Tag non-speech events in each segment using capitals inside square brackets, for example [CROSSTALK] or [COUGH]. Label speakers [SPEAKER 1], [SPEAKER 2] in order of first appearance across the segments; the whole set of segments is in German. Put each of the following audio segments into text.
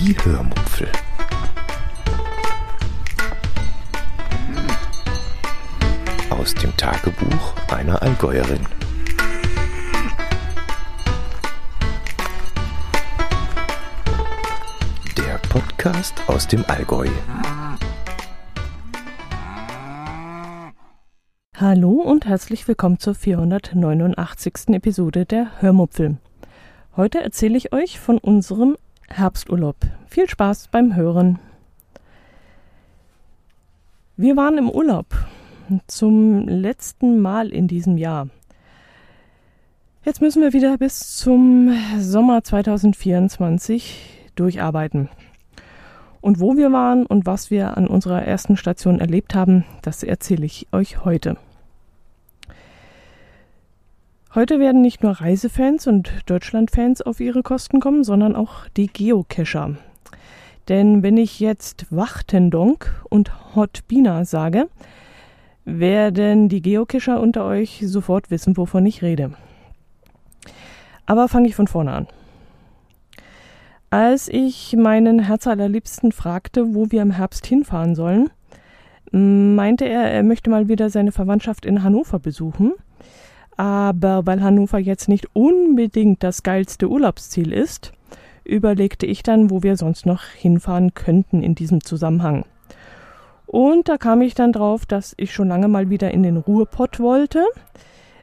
[SPEAKER 1] Die Hörmupfel. Aus dem Tagebuch einer Allgäuerin. Der Podcast aus dem Allgäu.
[SPEAKER 2] Hallo und herzlich willkommen zur 489. Episode der Hörmupfel. Heute erzähle ich euch von unserem Herbsturlaub. Viel Spaß beim Hören. Wir waren im Urlaub zum letzten Mal in diesem Jahr. Jetzt müssen wir wieder bis zum Sommer 2024 durcharbeiten. Und wo wir waren und was wir an unserer ersten Station erlebt haben, das erzähle ich euch heute. Heute werden nicht nur Reisefans und Deutschlandfans auf ihre Kosten kommen, sondern auch die Geocacher. Denn wenn ich jetzt Wachtendonk und Hotbina sage, werden die Geocacher unter euch sofort wissen, wovon ich rede. Aber fange ich von vorne an. Als ich meinen Herzallerliebsten fragte, wo wir im Herbst hinfahren sollen, meinte er, er möchte mal wieder seine Verwandtschaft in Hannover besuchen – aber weil Hannover jetzt nicht unbedingt das geilste Urlaubsziel ist, überlegte ich dann, wo wir sonst noch hinfahren könnten in diesem Zusammenhang. Und da kam ich dann drauf, dass ich schon lange mal wieder in den Ruhrpott wollte,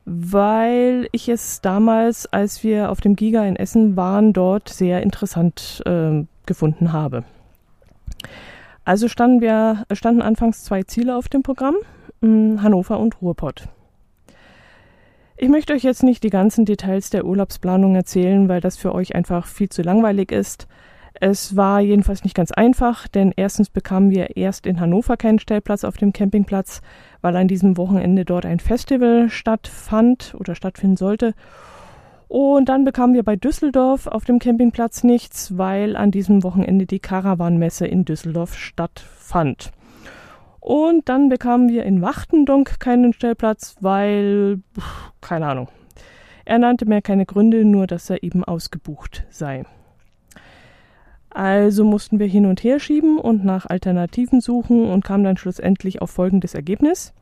[SPEAKER 2] weil ich es damals, als wir auf dem Giga in Essen waren, dort sehr interessant äh, gefunden habe. Also standen wir, standen anfangs zwei Ziele auf dem Programm, hm, Hannover und Ruhrpott. Ich möchte euch jetzt nicht die ganzen Details der Urlaubsplanung erzählen, weil das für euch einfach viel zu langweilig ist. Es war jedenfalls nicht ganz einfach, denn erstens bekamen wir erst in Hannover keinen Stellplatz auf dem Campingplatz, weil an diesem Wochenende dort ein Festival stattfand oder stattfinden sollte. Und dann bekamen wir bei Düsseldorf auf dem Campingplatz nichts, weil an diesem Wochenende die Caravanmesse in Düsseldorf stattfand. Und dann bekamen wir in Wachtendonk keinen Stellplatz, weil, keine Ahnung. Er nannte mir keine Gründe, nur dass er eben ausgebucht sei. Also mussten wir hin und her schieben und nach Alternativen suchen und kamen dann schlussendlich auf folgendes Ergebnis.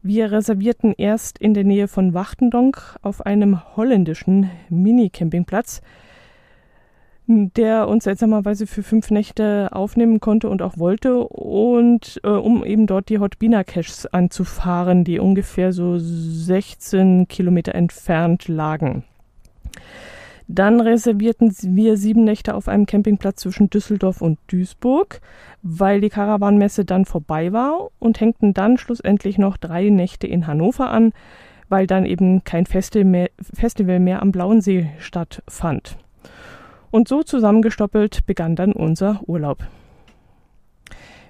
[SPEAKER 2] Wir reservierten erst in der Nähe von Wachtendonk auf einem holländischen Mini-Campingplatz, der uns seltsamerweise für fünf Nächte aufnehmen konnte und auch wollte und äh, um eben dort die Hotbina Caches anzufahren, die ungefähr so 16 Kilometer entfernt lagen. Dann reservierten wir sieben Nächte auf einem Campingplatz zwischen Düsseldorf und Duisburg, weil die Karawanmesse dann vorbei war und hängten dann schlussendlich noch drei Nächte in Hannover an, weil dann eben kein Festival mehr, Festival mehr am Blauen See stattfand. Und so zusammengestoppelt begann dann unser Urlaub.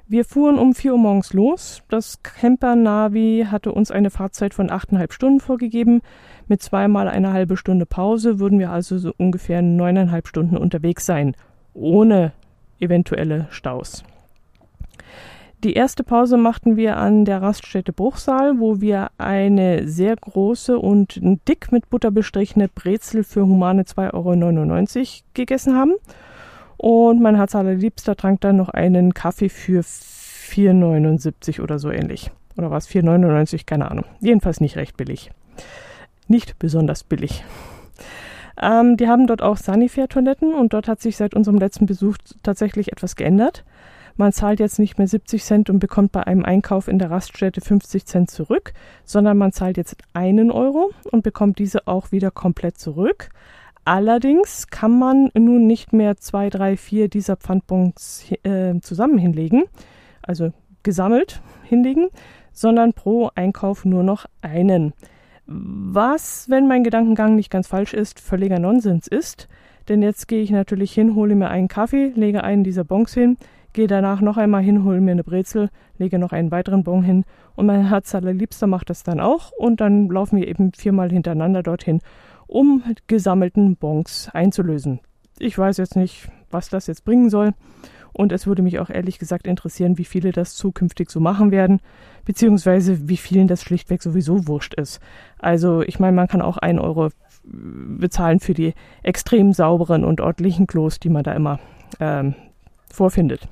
[SPEAKER 2] Wir fuhren um 4 Uhr morgens los. Das Camper-Navi hatte uns eine Fahrzeit von 8,5 Stunden vorgegeben. Mit zweimal eine halbe Stunde Pause würden wir also so ungefähr neuneinhalb Stunden unterwegs sein, ohne eventuelle Staus. Die erste Pause machten wir an der Raststätte Bruchsal, wo wir eine sehr große und dick mit Butter bestrichene Brezel für humane 2,99 Euro gegessen haben. Und mein Herz allerliebster trank dann noch einen Kaffee für 4,79 oder so ähnlich. Oder war es 4,99? Keine Ahnung. Jedenfalls nicht recht billig. Nicht besonders billig. Ähm, die haben dort auch Sanifair-Toiletten und dort hat sich seit unserem letzten Besuch tatsächlich etwas geändert. Man zahlt jetzt nicht mehr 70 Cent und bekommt bei einem Einkauf in der Raststätte 50 Cent zurück, sondern man zahlt jetzt einen Euro und bekommt diese auch wieder komplett zurück. Allerdings kann man nun nicht mehr zwei, drei, vier dieser Pfandbons äh, zusammen hinlegen, also gesammelt hinlegen, sondern pro Einkauf nur noch einen. Was, wenn mein Gedankengang nicht ganz falsch ist, völliger Nonsens ist. Denn jetzt gehe ich natürlich hin, hole mir einen Kaffee, lege einen dieser Bons hin, gehe danach noch einmal hin, hole mir eine Brezel, lege noch einen weiteren Bon hin und mein Herz allerliebster macht das dann auch und dann laufen wir eben viermal hintereinander dorthin, um gesammelten Bons einzulösen. Ich weiß jetzt nicht, was das jetzt bringen soll und es würde mich auch ehrlich gesagt interessieren, wie viele das zukünftig so machen werden, beziehungsweise wie vielen das schlichtweg sowieso wurscht ist. Also ich meine, man kann auch einen Euro bezahlen für die extrem sauberen und ordentlichen Klos, die man da immer ähm, vorfindet.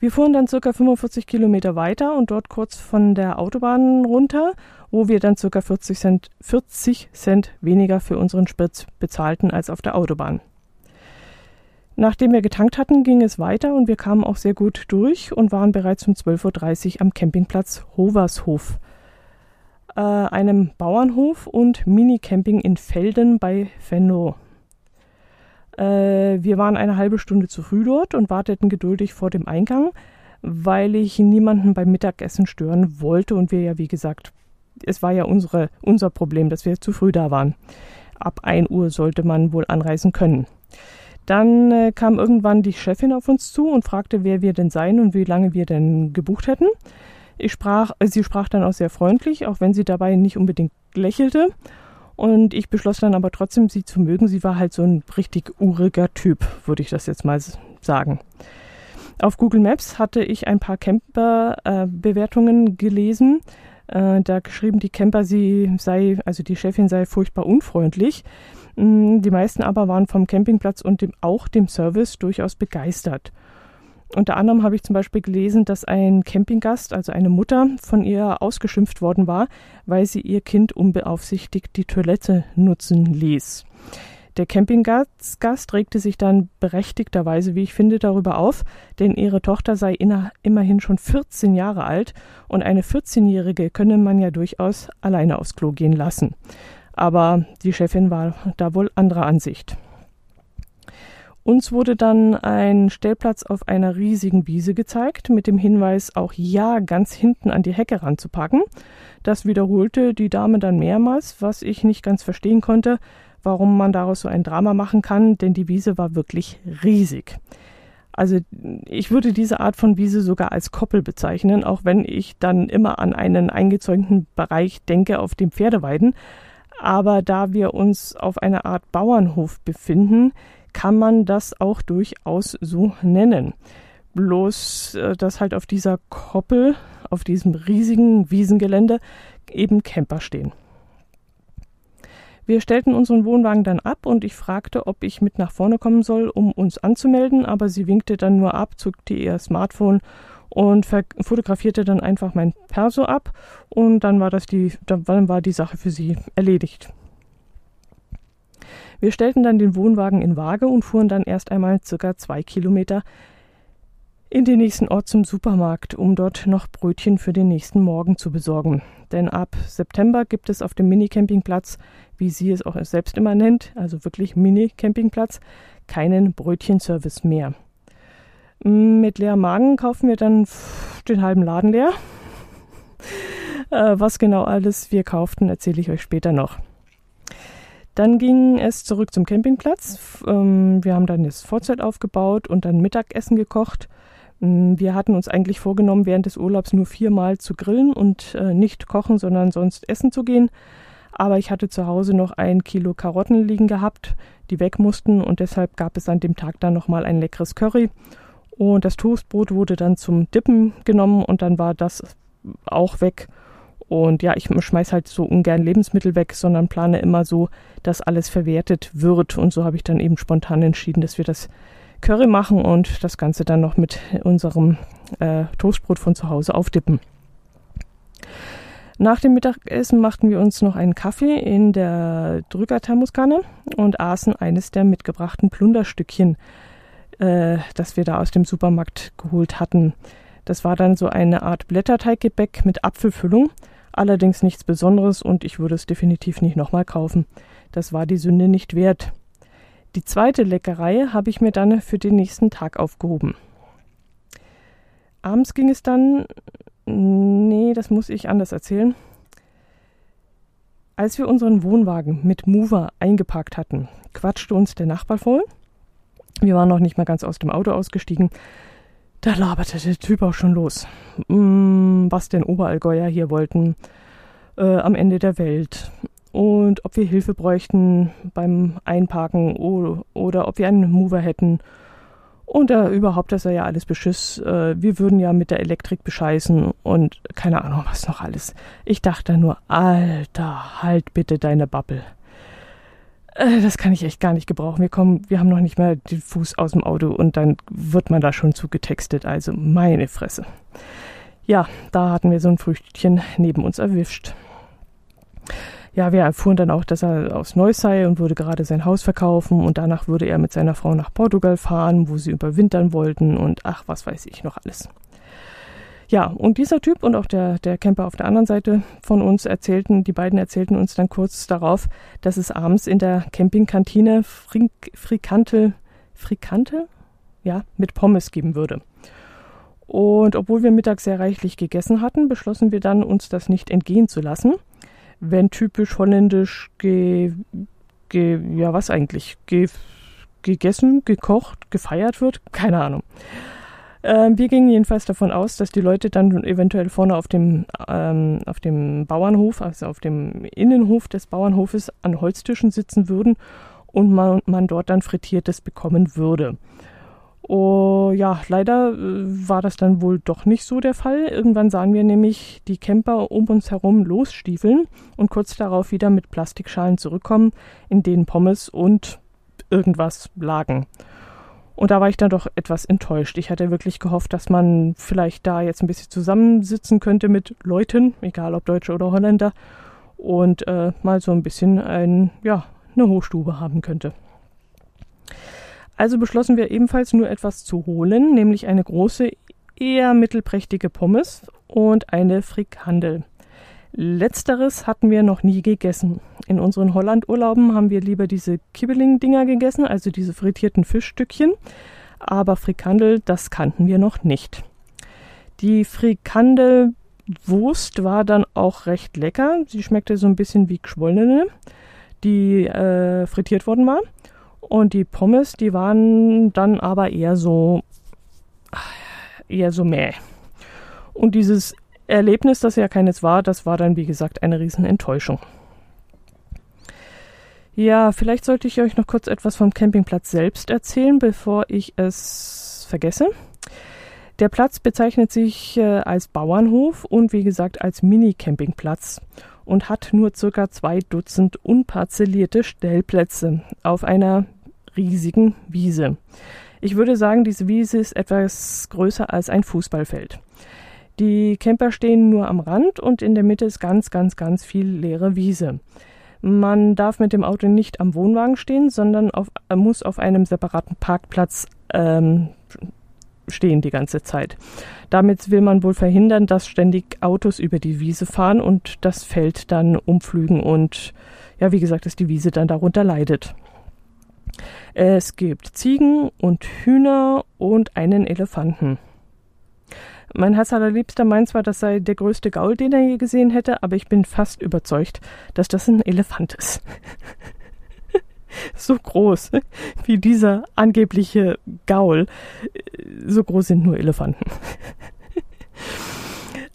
[SPEAKER 2] Wir fuhren dann circa 45 Kilometer weiter und dort kurz von der Autobahn runter, wo wir dann circa 40 Cent, 40 Cent weniger für unseren Sprit bezahlten als auf der Autobahn. Nachdem wir getankt hatten, ging es weiter und wir kamen auch sehr gut durch und waren bereits um 12.30 Uhr am Campingplatz Hovershof, äh, einem Bauernhof und Minicamping in Felden bei Venlo. Äh, wir waren eine halbe Stunde zu früh dort und warteten geduldig vor dem Eingang, weil ich niemanden beim Mittagessen stören wollte und wir ja, wie gesagt, es war ja unsere, unser Problem, dass wir zu früh da waren. Ab 1 Uhr sollte man wohl anreisen können. Dann äh, kam irgendwann die Chefin auf uns zu und fragte, wer wir denn seien und wie lange wir denn gebucht hätten. Ich sprach, sie sprach dann auch sehr freundlich, auch wenn sie dabei nicht unbedingt lächelte. Und ich beschloss dann aber trotzdem, sie zu mögen. Sie war halt so ein richtig uriger Typ, würde ich das jetzt mal sagen. Auf Google Maps hatte ich ein paar Camper-Bewertungen äh, gelesen. Äh, da geschrieben, die Camper, sie sei, also die Chefin sei furchtbar unfreundlich. Mm, die meisten aber waren vom Campingplatz und dem, auch dem Service durchaus begeistert. Unter anderem habe ich zum Beispiel gelesen, dass ein Campinggast, also eine Mutter, von ihr ausgeschimpft worden war, weil sie ihr Kind unbeaufsichtigt die Toilette nutzen ließ. Der Campinggast regte sich dann berechtigterweise, wie ich finde, darüber auf, denn ihre Tochter sei immerhin schon 14 Jahre alt und eine 14-Jährige könne man ja durchaus alleine aufs Klo gehen lassen. Aber die Chefin war da wohl anderer Ansicht. Uns wurde dann ein Stellplatz auf einer riesigen Wiese gezeigt, mit dem Hinweis, auch ja ganz hinten an die Hecke ranzupacken. Das wiederholte die Dame dann mehrmals, was ich nicht ganz verstehen konnte, warum man daraus so ein Drama machen kann, denn die Wiese war wirklich riesig. Also ich würde diese Art von Wiese sogar als Koppel bezeichnen, auch wenn ich dann immer an einen eingezäunten Bereich denke, auf dem Pferde weiden. Aber da wir uns auf einer Art Bauernhof befinden, kann man das auch durchaus so nennen. Bloß, äh, dass halt auf dieser Koppel, auf diesem riesigen Wiesengelände eben Camper stehen. Wir stellten unseren Wohnwagen dann ab und ich fragte, ob ich mit nach vorne kommen soll, um uns anzumelden, aber sie winkte dann nur ab, zückte ihr Smartphone und fotografierte dann einfach mein Perso ab und dann war das die, dann war die Sache für sie erledigt. Wir stellten dann den Wohnwagen in Waage und fuhren dann erst einmal circa zwei Kilometer in den nächsten Ort zum Supermarkt, um dort noch Brötchen für den nächsten Morgen zu besorgen. Denn ab September gibt es auf dem Mini-Campingplatz, wie sie es auch selbst immer nennt, also wirklich Mini-Campingplatz, keinen Brötchenservice mehr. Mit leerem Magen kaufen wir dann den halben Laden leer. [LAUGHS] Äh, was genau alles wir kauften, erzähle ich euch später noch. Dann ging es zurück zum Campingplatz. Ähm, wir haben dann das Vorzelt aufgebaut und dann Mittagessen gekocht. Ähm, wir hatten uns eigentlich vorgenommen, während des Urlaubs nur viermal zu grillen und äh, nicht kochen, sondern sonst essen zu gehen. Aber ich hatte zu Hause noch ein Kilo Karotten liegen gehabt, die weg mussten und deshalb gab es an dem Tag dann nochmal ein leckeres Curry. Und das Toastbrot wurde dann zum Dippen genommen und dann war das auch weg. Und ja, ich schmeiß halt so ungern Lebensmittel weg, sondern plane immer so, dass alles verwertet wird. Und so habe ich dann eben spontan entschieden, dass wir das Curry machen und das Ganze dann noch mit unserem äh, Toastbrot von zu Hause aufdippen. Nach dem Mittagessen machten wir uns noch einen Kaffee in der Drückerthermoskanne und aßen eines der mitgebrachten Plunderstückchen, äh, das wir da aus dem Supermarkt geholt hatten. Das war dann so eine Art Blätterteiggebäck mit Apfelfüllung Allerdings nichts Besonderes und ich würde es definitiv nicht nochmal kaufen. Das war die Sünde nicht wert. Die zweite Leckerei habe ich mir dann für den nächsten Tag aufgehoben. Abends ging es dann. Nee, das muss ich anders erzählen. Als wir unseren Wohnwagen mit Mover eingeparkt hatten, quatschte uns der Nachbar voll. Wir waren noch nicht mal ganz aus dem Auto ausgestiegen, da laberte der Typ auch schon los. Mm, was denn Oberallgäuer hier wollten äh, am Ende der Welt. Und ob wir Hilfe bräuchten beim Einparken oder, oder ob wir einen Mover hätten. Und äh, überhaupt, das sei ja alles Beschiss. Äh, wir würden ja mit der Elektrik bescheißen und keine Ahnung, was noch alles. Ich dachte nur, Alter, halt bitte deine Babbel. Äh, das kann ich echt gar nicht gebrauchen. Wir kommen, wir haben noch nicht mal den Fuß aus dem Auto und dann wird man da schon zugetextet. Also meine Fresse. Ja, da hatten wir so ein Früchtchen neben uns erwischt. Ja, wir erfuhren dann auch, dass er aus Neuss sei und würde gerade sein Haus verkaufen und danach würde er mit seiner Frau nach Portugal fahren, wo sie überwintern wollten und ach, was weiß ich noch alles. Ja, und dieser Typ und auch der, der Camper auf der anderen Seite von uns erzählten, die beiden erzählten uns dann kurz darauf, dass es abends in der Campingkantine Frink, Frikante, Frikante? Ja, mit Pommes geben würde. Und obwohl wir mittags sehr reichlich gegessen hatten, beschlossen wir dann, uns das nicht entgehen zu lassen. Wenn typisch holländisch ge, ge ja was eigentlich, ge, gegessen, gekocht, gefeiert wird, keine Ahnung. Ähm, wir gingen jedenfalls davon aus, dass die Leute dann eventuell vorne auf dem, ähm, auf dem Bauernhof, also auf dem Innenhof des Bauernhofes an Holztischen sitzen würden und man, man dort dann Frittiertes bekommen würde. Oh, ja, leider äh, war das dann wohl doch nicht so der Fall. Irgendwann sahen wir nämlich die Camper um uns herum losstiefeln und kurz darauf wieder mit Plastikschalen zurückkommen, in denen Pommes und irgendwas lagen. Und da war ich dann doch etwas enttäuscht. Ich hatte wirklich gehofft, dass man vielleicht da jetzt ein bisschen zusammensitzen könnte mit Leuten, egal ob Deutsche oder Holländer, und äh, mal so ein bisschen ein, ja, eine Hochstube haben könnte. Also beschlossen wir ebenfalls nur etwas zu holen, nämlich eine große, eher mittelprächtige Pommes und eine Frikandel. Letzteres hatten wir noch nie gegessen. In unseren Hollandurlauben haben wir lieber diese Kibbeling-Dinger gegessen, also diese frittierten Fischstückchen. Aber Frikandel, das kannten wir noch nicht. Die Frikandelwurst war dann auch recht lecker. Sie schmeckte so ein bisschen wie geschwollene, die äh, frittiert worden war. Und die Pommes, die waren dann aber eher so, eher so mäh. Und dieses Erlebnis, das ja keines war, das war dann, wie gesagt, eine Riesenenttäuschung. Ja, vielleicht sollte ich euch noch kurz etwas vom Campingplatz selbst erzählen, bevor ich es vergesse. Der Platz bezeichnet sich äh, als Bauernhof und wie gesagt als Mini-Campingplatz und hat nur circa zwei Dutzend unparzellierte Stellplätze auf einer riesigen Wiese. Ich würde sagen, diese Wiese ist etwas größer als ein Fußballfeld. Die Camper stehen nur am Rand und in der Mitte ist ganz, ganz, ganz viel leere Wiese. Man darf mit dem Auto nicht am Wohnwagen stehen, sondern auf, muss auf einem separaten Parkplatz ähm, stehen die ganze Zeit. Damit will man wohl verhindern, dass ständig Autos über die Wiese fahren und das Feld dann umflügen und ja, wie gesagt, dass die Wiese dann darunter leidet. Es gibt Ziegen und Hühner und einen Elefanten. Mein Herz allerliebster meint zwar, das sei der größte Gaul, den er je gesehen hätte, aber ich bin fast überzeugt, dass das ein Elefant ist. [LAUGHS] so groß wie dieser angebliche Gaul. So groß sind nur Elefanten. [LAUGHS]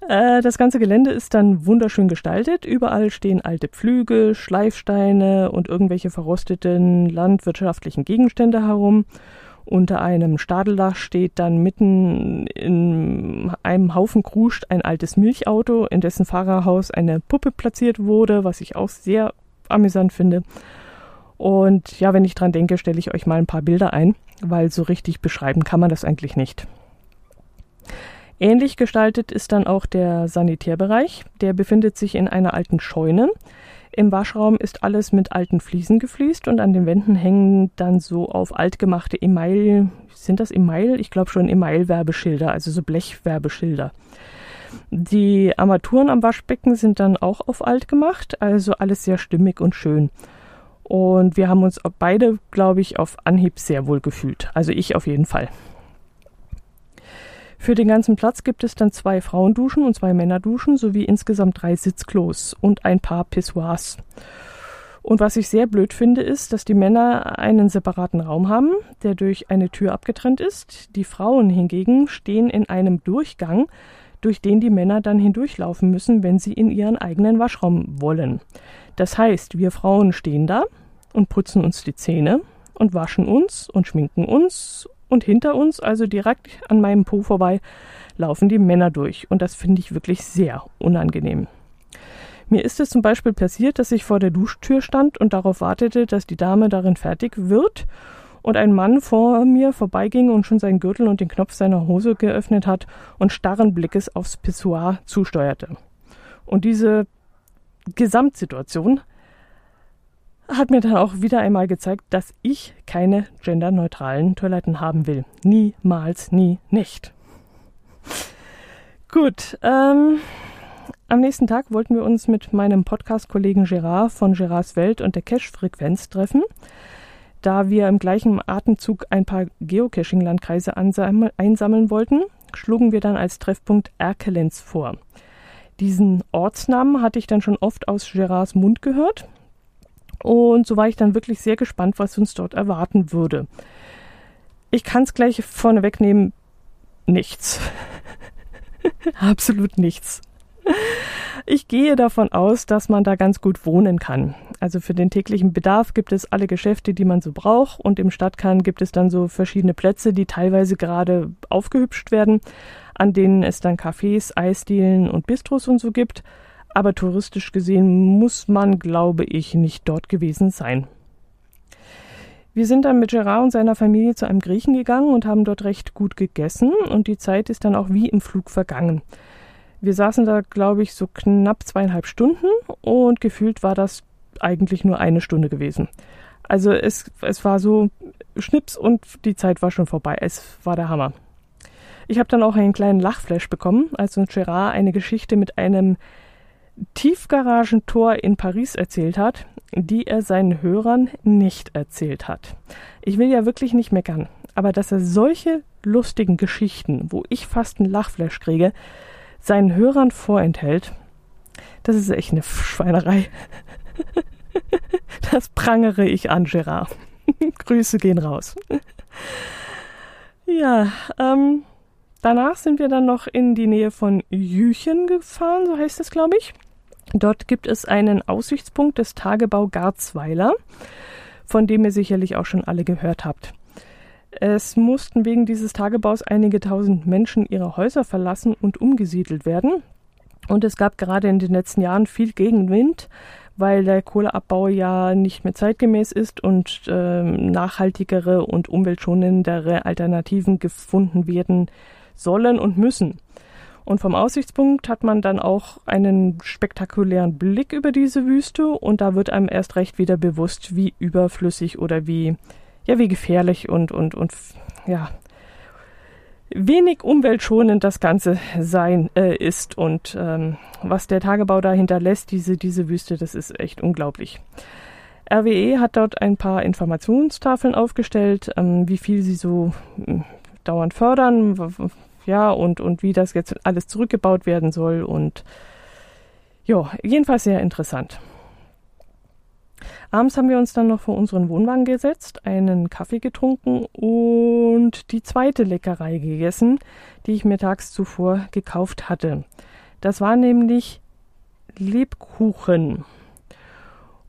[SPEAKER 2] Äh, das ganze Gelände ist dann wunderschön gestaltet. Überall stehen alte Pflüge, Schleifsteine und irgendwelche verrosteten landwirtschaftlichen Gegenstände herum. Unter einem Stadeldach steht dann mitten in einem Haufen kruscht ein altes Milchauto, in dessen Fahrerhaus eine Puppe platziert wurde, was ich auch sehr amüsant finde. Und ja, wenn ich dran denke, stelle ich euch mal ein paar Bilder ein, weil so richtig beschreiben kann man das eigentlich nicht. Ähnlich gestaltet ist dann auch der Sanitärbereich. Der befindet sich in einer alten Scheune. Im Waschraum ist alles mit alten Fliesen gefliest und an den Wänden hängen dann so auf altgemachte Email, sind das Email? Ich glaube schon Email-Werbeschilder, also so Blechwerbeschilder. Die Armaturen am Waschbecken sind dann auch auf alt gemacht, also alles sehr stimmig und schön. Und wir haben uns beide, glaube ich, auf Anhieb sehr wohl gefühlt. Also ich auf jeden Fall. Für den ganzen Platz gibt es dann zwei Frauenduschen und zwei Männerduschen sowie insgesamt drei Sitzklos und ein paar Pissoirs. Und was ich sehr blöd finde, ist, dass die Männer einen separaten Raum haben, der durch eine Tür abgetrennt ist. Die Frauen hingegen stehen in einem Durchgang, durch den die Männer dann hindurchlaufen müssen, wenn sie in ihren eigenen Waschraum wollen. Das heißt, wir Frauen stehen da und putzen uns die Zähne und waschen uns und schminken uns und hinter uns, also direkt an meinem Po vorbei, laufen die Männer durch. Und das finde ich wirklich sehr unangenehm. Mir ist es zum Beispiel passiert, dass ich vor der Duschtür stand und darauf wartete, dass die Dame darin fertig wird und ein Mann vor mir vorbeiging und schon seinen Gürtel und den Knopf seiner Hose geöffnet hat und starren Blickes aufs Pissoir zusteuerte. Und diese Gesamtsituation hat mir dann auch wieder einmal gezeigt, dass ich keine genderneutralen Toiletten haben will. Niemals, nie, nicht. Gut, ähm, am nächsten Tag wollten wir uns mit meinem Podcast-Kollegen Gerard von Gerards Welt und der Cache-Frequenz treffen. Da wir im gleichen Atemzug ein paar Geocaching-Landkreise einsammeln wollten, schlugen wir dann als Treffpunkt Erkelenz vor. Diesen Ortsnamen hatte ich dann schon oft aus Gerards Mund gehört und so war ich dann wirklich sehr gespannt, was uns dort erwarten würde. Ich kann es gleich vorneweg nehmen, nichts. [LAUGHS] Absolut nichts. Ich gehe davon aus, dass man da ganz gut wohnen kann. Also für den täglichen Bedarf gibt es alle Geschäfte, die man so braucht und im Stadtkern gibt es dann so verschiedene Plätze, die teilweise gerade aufgehübscht werden, an denen es dann Cafés, Eisdielen und Bistros und so gibt aber touristisch gesehen muss man, glaube ich, nicht dort gewesen sein. Wir sind dann mit Gerard und seiner Familie zu einem Griechen gegangen und haben dort recht gut gegessen und die Zeit ist dann auch wie im Flug vergangen. Wir saßen da, glaube ich, so knapp zweieinhalb Stunden und gefühlt war das eigentlich nur eine Stunde gewesen. Also es, es war so Schnips und die Zeit war schon vorbei. Es war der Hammer. Ich habe dann auch einen kleinen Lachflash bekommen, als uns Gerard eine Geschichte mit einem Tiefgaragentor in Paris erzählt hat, die er seinen Hörern nicht erzählt hat. Ich will ja wirklich nicht meckern, aber dass er solche lustigen Geschichten, wo ich fast einen Lachflash kriege, seinen Hörern vorenthält, das ist echt eine Schweinerei. [LAUGHS] Das prangere ich an, Gerard. [LAUGHS] Grüße gehen raus. Ja, ähm, danach sind wir dann noch in die Nähe von Jüchen gefahren, so heißt es, glaube ich. Dort gibt es einen Aussichtspunkt des Tagebau Garzweiler, von dem ihr sicherlich auch schon alle gehört habt. Es mussten wegen dieses Tagebaus einige tausend Menschen ihre Häuser verlassen und umgesiedelt werden. Und es gab gerade in den letzten Jahren viel Gegenwind, weil der Kohleabbau ja nicht mehr zeitgemäß ist und äh, nachhaltigere und umweltschonendere Alternativen gefunden werden sollen und müssen. Und vom Aussichtspunkt hat man dann auch einen spektakulären Blick über diese Wüste und da wird einem erst recht wieder bewusst, wie überflüssig oder wie, ja, wie gefährlich und, und, und, ja, wenig umweltschonend das Ganze sein äh, ist und ähm, was der Tagebau da hinterlässt, diese, diese Wüste, das ist echt unglaublich. RWE hat dort ein paar Informationstafeln aufgestellt, ähm, wie viel sie so äh, dauernd fördern, ja, und, und wie das jetzt alles zurückgebaut werden soll und ja, jedenfalls sehr interessant. Abends haben wir uns dann noch vor unseren Wohnwagen gesetzt, einen Kaffee getrunken und die zweite Leckerei gegessen, die ich mir tags zuvor gekauft hatte. Das war nämlich Lebkuchen.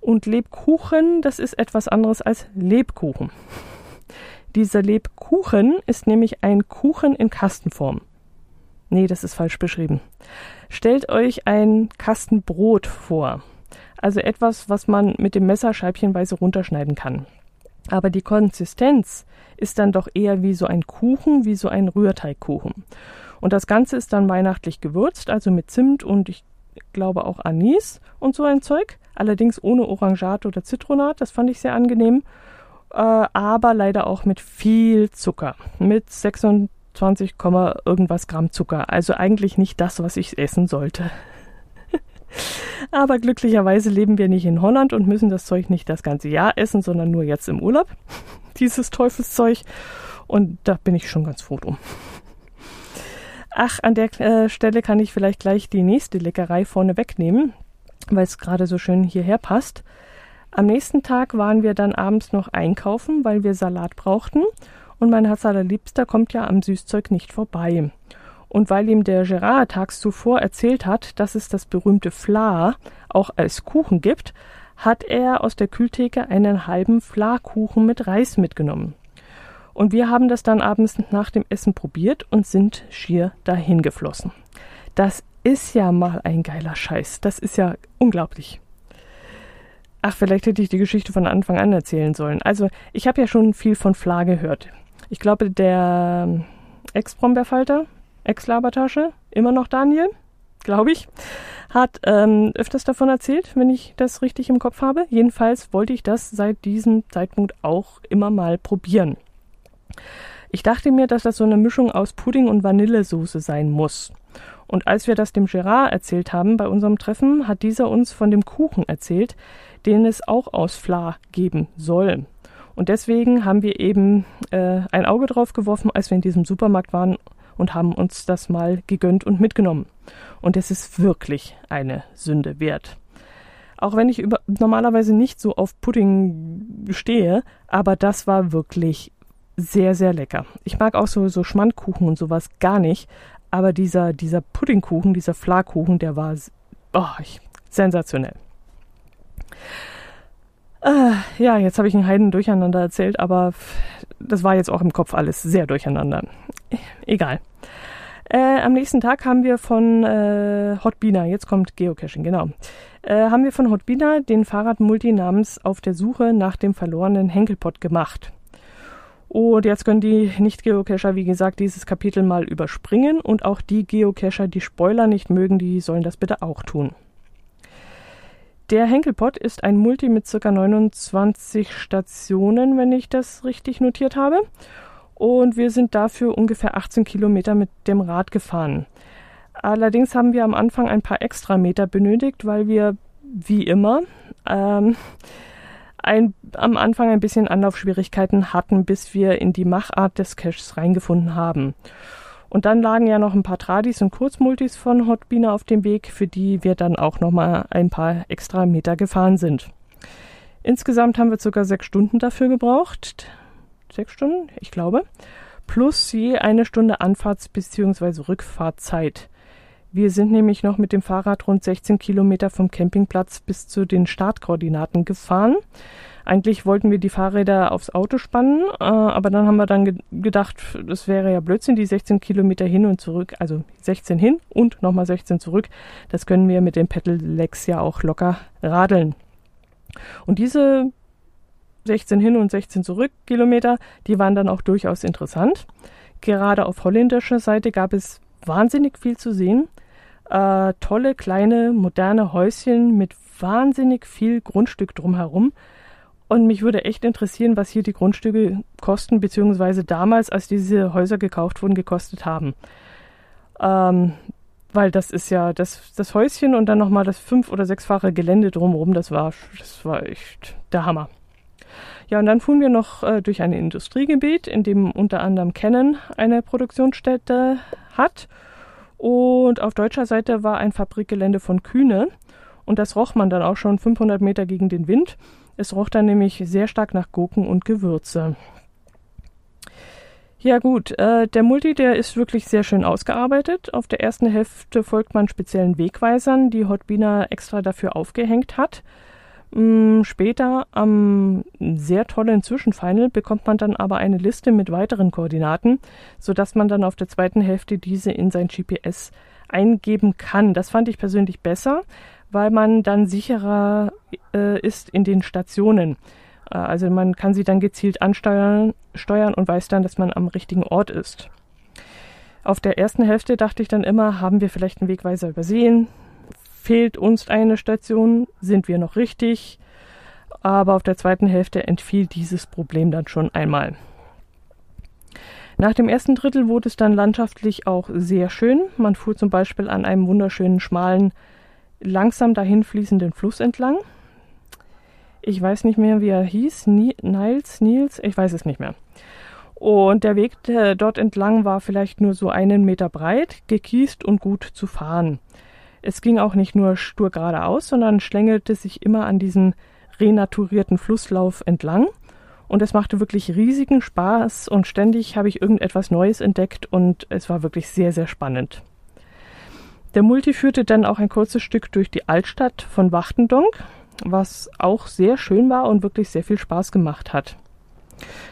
[SPEAKER 2] Und Lebkuchen, das ist etwas anderes als Lebkuchen. Dieser Lebkuchen ist nämlich ein Kuchen in Kastenform. Nee, das ist falsch beschrieben. Stellt euch ein Kastenbrot vor. Also etwas, was man mit dem Messer scheibchenweise runterschneiden kann. Aber die Konsistenz ist dann doch eher wie so ein Kuchen, wie so ein Rührteigkuchen. Und das Ganze ist dann weihnachtlich gewürzt, also mit Zimt und ich glaube auch Anis und so ein Zeug. Allerdings ohne Orangat oder Zitronat, das fand ich sehr angenehm äh, aber leider auch mit viel Zucker. Mit 26, irgendwas Gramm Zucker. Also eigentlich nicht das, was ich essen sollte. [LAUGHS] aber glücklicherweise leben wir nicht in Holland und müssen das Zeug nicht das ganze Jahr essen, sondern nur jetzt im Urlaub. [LAUGHS] Dieses Teufelszeug. Und da bin ich schon ganz froh drum. Ach, an der äh, Stelle kann ich vielleicht gleich die nächste Leckerei vorne wegnehmen, weil es gerade so schön hierher passt. Am nächsten Tag waren wir dann abends noch einkaufen, weil wir Salat brauchten. Und mein Herz allerliebster kommt ja am Süßzeug nicht vorbei. Und weil ihm der Gerard tags zuvor erzählt hat, dass es das berühmte Fla auch als Kuchen gibt, hat er aus der Kühltheke einen halben Fla-Kuchen mit Reis mitgenommen. Und wir haben das dann abends nach dem Essen probiert und sind schier dahin geflossen. Das ist ja mal ein geiler Scheiß. Das ist ja unglaublich. Ach, vielleicht hätte ich die Geschichte von Anfang an erzählen sollen. Also, ich habe ja schon viel von Fla gehört. Ich glaube, der Ex-Brombeerfalter, Ex-Labertasche, immer noch Daniel, glaube ich, hat ähm, öfters davon erzählt, wenn ich das richtig im Kopf habe. Jedenfalls wollte ich das seit diesem Zeitpunkt auch immer mal probieren. Ich dachte mir, dass das so eine Mischung aus Pudding und Vanillesoße sein muss. Und als wir das dem Gerard erzählt haben bei unserem Treffen, hat dieser uns von dem Kuchen erzählt, den es auch aus Fla geben soll. Und deswegen haben wir eben äh, ein Auge drauf geworfen, als wir in diesem Supermarkt waren und haben uns das mal gegönnt und mitgenommen. Und es ist wirklich eine Sünde wert. Auch wenn ich über, normalerweise nicht so auf Pudding stehe, aber das war wirklich sehr, sehr lecker. Ich mag auch so, so Schmandkuchen und sowas gar nicht, aber dieser, dieser Puddingkuchen, dieser Flarkuchen, der war oh, sensationell. Äh, ja, jetzt habe ich einen Heiden durcheinander erzählt, aber das war jetzt auch im Kopf alles sehr durcheinander. Egal. Äh, am nächsten Tag haben wir von äh, Hotbina, jetzt kommt Geocaching, genau, äh, haben wir von Hotbina den Fahrradmulti namens Auf der Suche nach dem verlorenen Henkelpott gemacht. Und jetzt können die Nicht-Geocacher, wie gesagt, dieses Kapitel mal überspringen und auch die Geocacher, die Spoiler nicht mögen, die sollen das bitte auch tun. Der Henkelpott ist ein Multi mit ca. 29 Stationen, wenn ich das richtig notiert habe. Und wir sind dafür ungefähr 18 Kilometer mit dem Rad gefahren. Allerdings haben wir am Anfang ein paar extra Meter benötigt, weil wir, wie immer, ähm, ein, am Anfang ein bisschen Anlaufschwierigkeiten hatten, bis wir in die Machart des Caches reingefunden haben. Und dann lagen ja noch ein paar Tradis und Kurzmultis von Hotbina auf dem Weg, für die wir dann auch nochmal ein paar extra Meter gefahren sind. Insgesamt haben wir circa sechs Stunden dafür gebraucht. Sechs Stunden, ich glaube. Plus je eine Stunde Anfahrts- bzw. Rückfahrtzeit. Wir sind nämlich noch mit dem Fahrrad rund 16 Kilometer vom Campingplatz bis zu den Startkoordinaten gefahren. Eigentlich wollten wir die Fahrräder aufs Auto spannen, äh, aber dann haben wir dann ge gedacht, das wäre ja Blödsinn, die 16 Kilometer hin und zurück, also 16 hin und nochmal 16 zurück. Das können wir mit den Pedelecs ja auch locker radeln. Und diese 16 hin und 16 zurück Kilometer, die waren dann auch durchaus interessant. Gerade auf holländischer Seite gab es wahnsinnig viel zu sehen. Äh, tolle kleine moderne Häuschen mit wahnsinnig viel Grundstück drumherum. Und mich würde echt interessieren, was hier die Grundstücke kosten, beziehungsweise damals, als diese Häuser gekauft wurden, gekostet haben. Ähm, weil das ist ja das, das Häuschen und dann nochmal das fünf- oder sechsfache Gelände drumherum, das war, das war echt der Hammer. Ja, und dann fuhren wir noch äh, durch ein Industriegebiet, in dem unter anderem Canon eine Produktionsstätte hat. Und auf deutscher Seite war ein Fabrikgelände von Kühne. Und das roch man dann auch schon 500 Meter gegen den Wind. Es roch dann nämlich sehr stark nach Gurken und Gewürze. Ja gut, äh, der Multi, der ist wirklich sehr schön ausgearbeitet. Auf der ersten Hälfte folgt man speziellen Wegweisern, die Hotbina extra dafür aufgehängt hat. Mm, später am sehr tollen Zwischenfinal bekommt man dann aber eine Liste mit weiteren Koordinaten, sodass man dann auf der zweiten Hälfte diese in sein GPS eingeben kann. Das fand ich persönlich besser, weil man dann sicherer äh, ist in den Stationen. Äh, also man kann sie dann gezielt ansteuern steuern und weiß dann, dass man am richtigen Ort ist. Auf der ersten Hälfte dachte ich dann immer, haben wir vielleicht einen Wegweiser übersehen? Fehlt uns eine Station? Sind wir noch richtig? Aber auf der zweiten Hälfte entfiel dieses Problem dann schon einmal. Nach dem ersten Drittel wurde es dann landschaftlich auch sehr schön. Man fuhr zum Beispiel an einem wunderschönen, schmalen langsam dahin fließenden Fluss entlang. Ich weiß nicht mehr, wie er hieß. Niles, Nils, ich weiß es nicht mehr. Und der Weg der dort entlang war vielleicht nur so einen Meter breit, gekiest und gut zu fahren. Es ging auch nicht nur stur geradeaus, sondern schlängelte sich immer an diesem renaturierten Flusslauf entlang. Und es machte wirklich riesigen Spaß und ständig habe ich irgendetwas Neues entdeckt und es war wirklich sehr, sehr spannend. Der Multi führte dann auch ein kurzes Stück durch die Altstadt von Wachtendonk, was auch sehr schön war und wirklich sehr viel Spaß gemacht hat.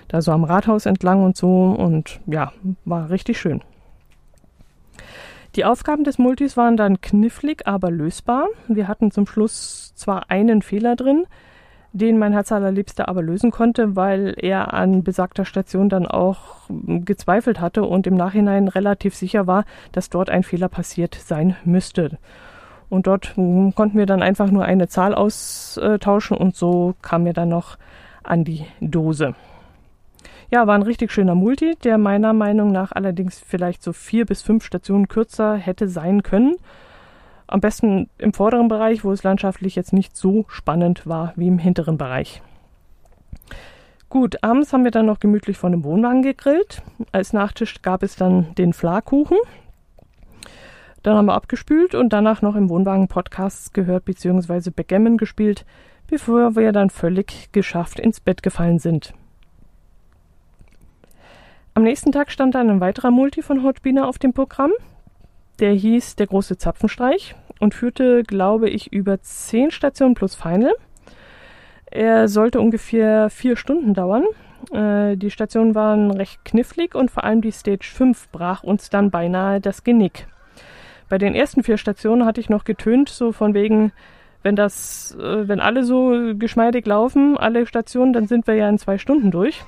[SPEAKER 2] Da so am Rathaus entlang und so und ja, war richtig schön. Die Aufgaben des Multis waren dann knifflig, aber lösbar. Wir hatten zum Schluss zwar einen Fehler drin, den mein Herz allerliebster aber lösen konnte, weil er an besagter Station dann auch gezweifelt hatte und im Nachhinein relativ sicher war, dass dort ein Fehler passiert sein müsste. Und dort hm, konnten wir dann einfach nur eine Zahl austauschen und so kam mir dann noch an die Dose. Ja, war ein richtig schöner Multi, der meiner Meinung nach allerdings vielleicht so vier bis fünf Stationen kürzer hätte sein können. Am besten im vorderen Bereich, wo es landschaftlich jetzt nicht so spannend war wie im hinteren Bereich. Gut, abends haben wir dann noch gemütlich von dem Wohnwagen gegrillt. Als Nachtisch gab es dann den Flakuchen. Dann haben wir abgespült und danach noch im Wohnwagen Podcasts gehört bzw. Backgammon gespielt, bevor wir dann völlig geschafft ins Bett gefallen sind. Am nächsten Tag stand dann ein weiterer Multi von Hotbiner auf dem Programm. Der hieß Der große Zapfenstreich und führte, glaube ich, über zehn Stationen plus Final. Er sollte ungefähr vier Stunden dauern. Äh, die Stationen waren recht knifflig und vor allem die Stage 5 brach uns dann beinahe das Genick. Bei den ersten vier Stationen hatte ich noch getönt, so von wegen, wenn das, äh, wenn alle so geschmeidig laufen, alle Stationen, dann sind wir ja in zwei Stunden durch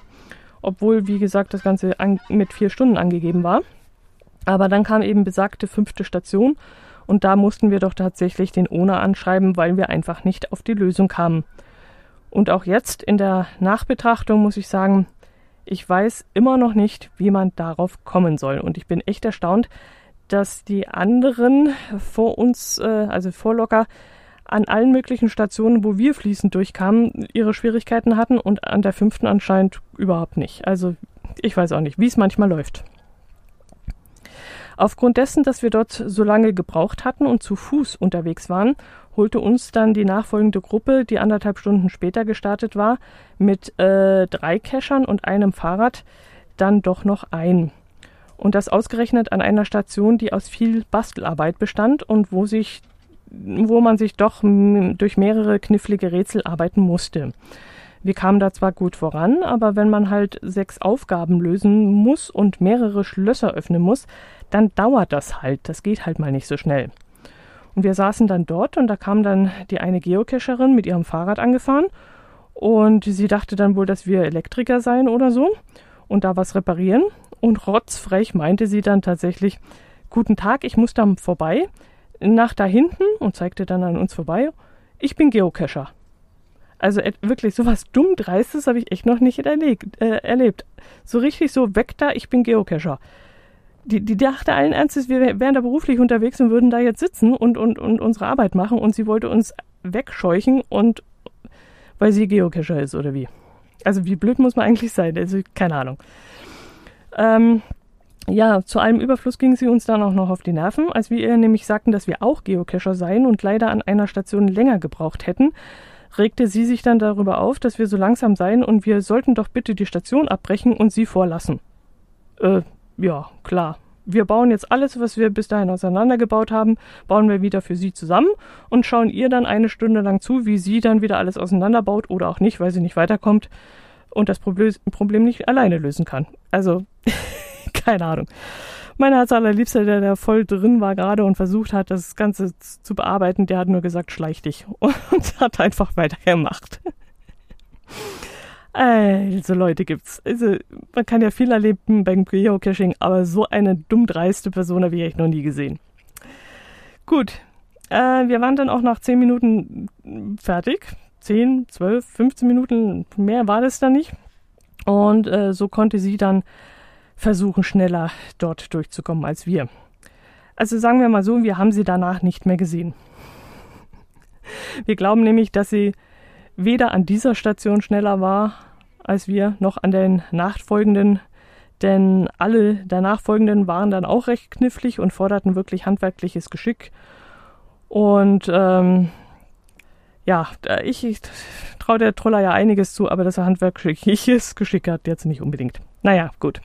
[SPEAKER 2] obwohl, wie gesagt, das Ganze an, mit vier Stunden angegeben war. Aber dann kam eben besagte fünfte Station und da mussten wir doch tatsächlich den ONA anschreiben, weil wir einfach nicht auf die Lösung kamen. Und auch jetzt in der Nachbetrachtung muss ich sagen, ich weiß immer noch nicht, wie man darauf kommen soll. Und ich bin echt erstaunt, dass die anderen vor uns, äh, also vor Locker, an allen möglichen Stationen, wo wir fließend durchkamen, ihre Schwierigkeiten hatten und an der fünften anscheinend überhaupt nicht. Also ich weiß auch nicht, wie es manchmal läuft. Aufgrund dessen, dass wir dort so lange gebraucht hatten und zu Fuß unterwegs waren, holte uns dann die nachfolgende Gruppe, die anderthalb Stunden später gestartet war, mit äh, drei Cachern und einem Fahrrad dann doch noch ein. Und das ausgerechnet an einer Station, die aus viel Bastelarbeit bestand und wo sich wo man sich doch durch mehrere knifflige Rätsel arbeiten musste. Wir kamen da zwar gut voran, aber wenn man halt sechs Aufgaben lösen muss und mehrere Schlösser öffnen muss, dann dauert das halt. Das geht halt mal nicht so schnell. Und wir saßen dann dort und da kam dann die eine Geocacherin mit ihrem Fahrrad angefahren und sie dachte dann wohl, dass wir Elektriker seien oder so und da was reparieren. Und rotzfrech meinte sie dann tatsächlich, Guten Tag, ich muss da vorbei nach da hinten und zeigte dann an uns vorbei, ich bin Geocacher. Also wirklich sowas dumm dreistes habe ich echt noch nicht erlebt, äh, erlebt. So richtig so weg da, ich bin Geocacher. Die, die dachte allen Ernstes, wir wären da beruflich unterwegs und würden da jetzt sitzen und, und, und unsere Arbeit machen und sie wollte uns wegscheuchen und weil sie Geocacher ist oder wie. Also wie blöd muss man eigentlich sein? Also keine Ahnung. Ähm, ja, zu allem Überfluss ging sie uns dann auch noch auf die Nerven, als wir ihr nämlich sagten, dass wir auch Geocacher seien und leider an einer Station länger gebraucht hätten, regte sie sich dann darüber auf, dass wir so langsam seien und wir sollten doch bitte die Station abbrechen und sie vorlassen. Äh, ja, klar. Wir bauen jetzt alles, was wir bis dahin auseinandergebaut haben, bauen wir wieder für sie zusammen und schauen ihr dann eine Stunde lang zu, wie sie dann wieder alles auseinanderbaut oder auch nicht, weil sie nicht weiterkommt und das Problem nicht alleine lösen kann. Also [LAUGHS] keine Ahnung. Mein Herz allerliebster, der da voll drin war gerade und versucht hat, das Ganze zu bearbeiten, der hat nur gesagt, schleich dich. [LAUGHS] Und hat einfach weitergemacht. Also Leute gibt's. Also man kann ja viel erleben beim Geocaching, aber so eine dumm dreiste Person habe ich echt noch nie gesehen. Gut, äh, wir waren dann auch nach 10 Minuten fertig. 10, 12, 15 Minuten, mehr war das dann nicht. Und äh, so konnte sie dann versuchen, schneller dort durchzukommen als wir. Also sagen wir mal so, wir haben sie danach nicht mehr gesehen. Wir glauben nämlich, dass sie weder an dieser Station schneller war als wir, noch an den nachfolgenden, denn alle der nachfolgenden waren dann auch recht knifflig und forderten wirklich handwerkliches Geschick. Und ähm, ja, ich, ich traue der Troller ja einiges zu, aber dass er handwerkliches Geschick hat, jetzt nicht unbedingt. Naja, gut.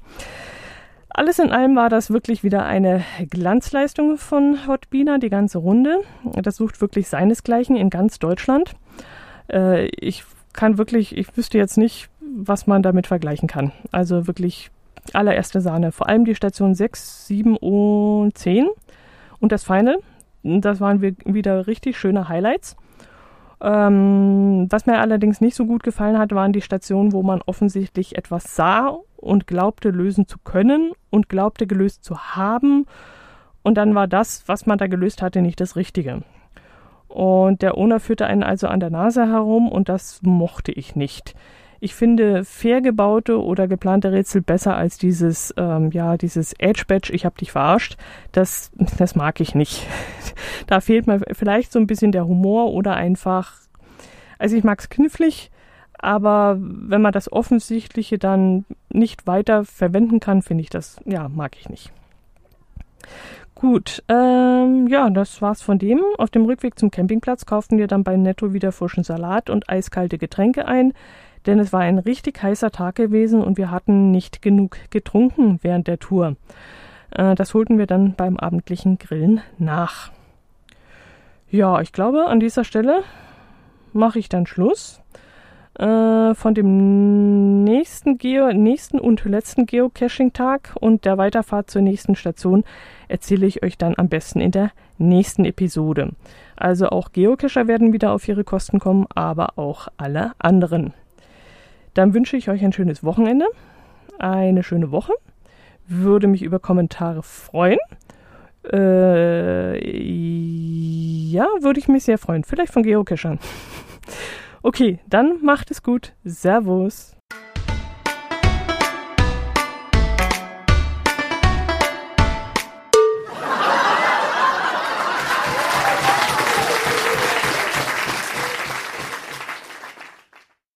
[SPEAKER 2] Alles in allem war das wirklich wieder eine Glanzleistung von Hotbina, die ganze Runde. Das sucht wirklich seinesgleichen in ganz Deutschland. Äh, ich kann wirklich, ich wüsste jetzt nicht, was man damit vergleichen kann. Also wirklich allererste Sahne. Vor allem die Station 6, 7 und 10 Und das Final, das waren wieder richtig schöne Highlights. Ähm, was mir allerdings nicht so gut gefallen hat, waren die Stationen, wo man offensichtlich etwas sah und glaubte lösen zu können und glaubte gelöst zu haben. Und dann war das, was man da gelöst hatte, nicht das Richtige. Und der Owner führte einen also an der Nase herum und das mochte ich nicht. Ich finde fair gebaute oder geplante Rätsel besser als dieses, ähm, ja, dieses Edge Badge, ich hab dich verarscht. Das, das mag ich nicht. [LAUGHS] da fehlt mir vielleicht so ein bisschen der Humor oder einfach, also ich mag's knifflig, aber wenn man das Offensichtliche dann nicht weiter verwenden kann, finde ich das, ja, mag ich nicht. Gut, ähm, ja, das war's von dem. Auf dem Rückweg zum Campingplatz kauften wir dann bei Netto wieder frischen Salat und eiskalte Getränke ein denn es war ein richtig heißer Tag gewesen und wir hatten nicht genug getrunken während der Tour. Äh, das holten wir dann beim abendlichen Grillen nach. Ja, ich glaube, an dieser Stelle mache ich dann Schluss. Äh, von dem nächsten, Geo nächsten und letzten Geocaching-Tag und der Weiterfahrt zur nächsten Station erzähle ich euch dann am besten in der nächsten Episode. Also auch Geocacher werden wieder auf ihre Kosten kommen, aber auch alle anderen. Dann wünsche ich euch ein schönes Wochenende, eine schöne Woche. Würde mich über Kommentare freuen. Äh, ja, würde ich mich sehr freuen. Vielleicht von Geocachern. [LAUGHS] okay, dann macht es gut. Servus.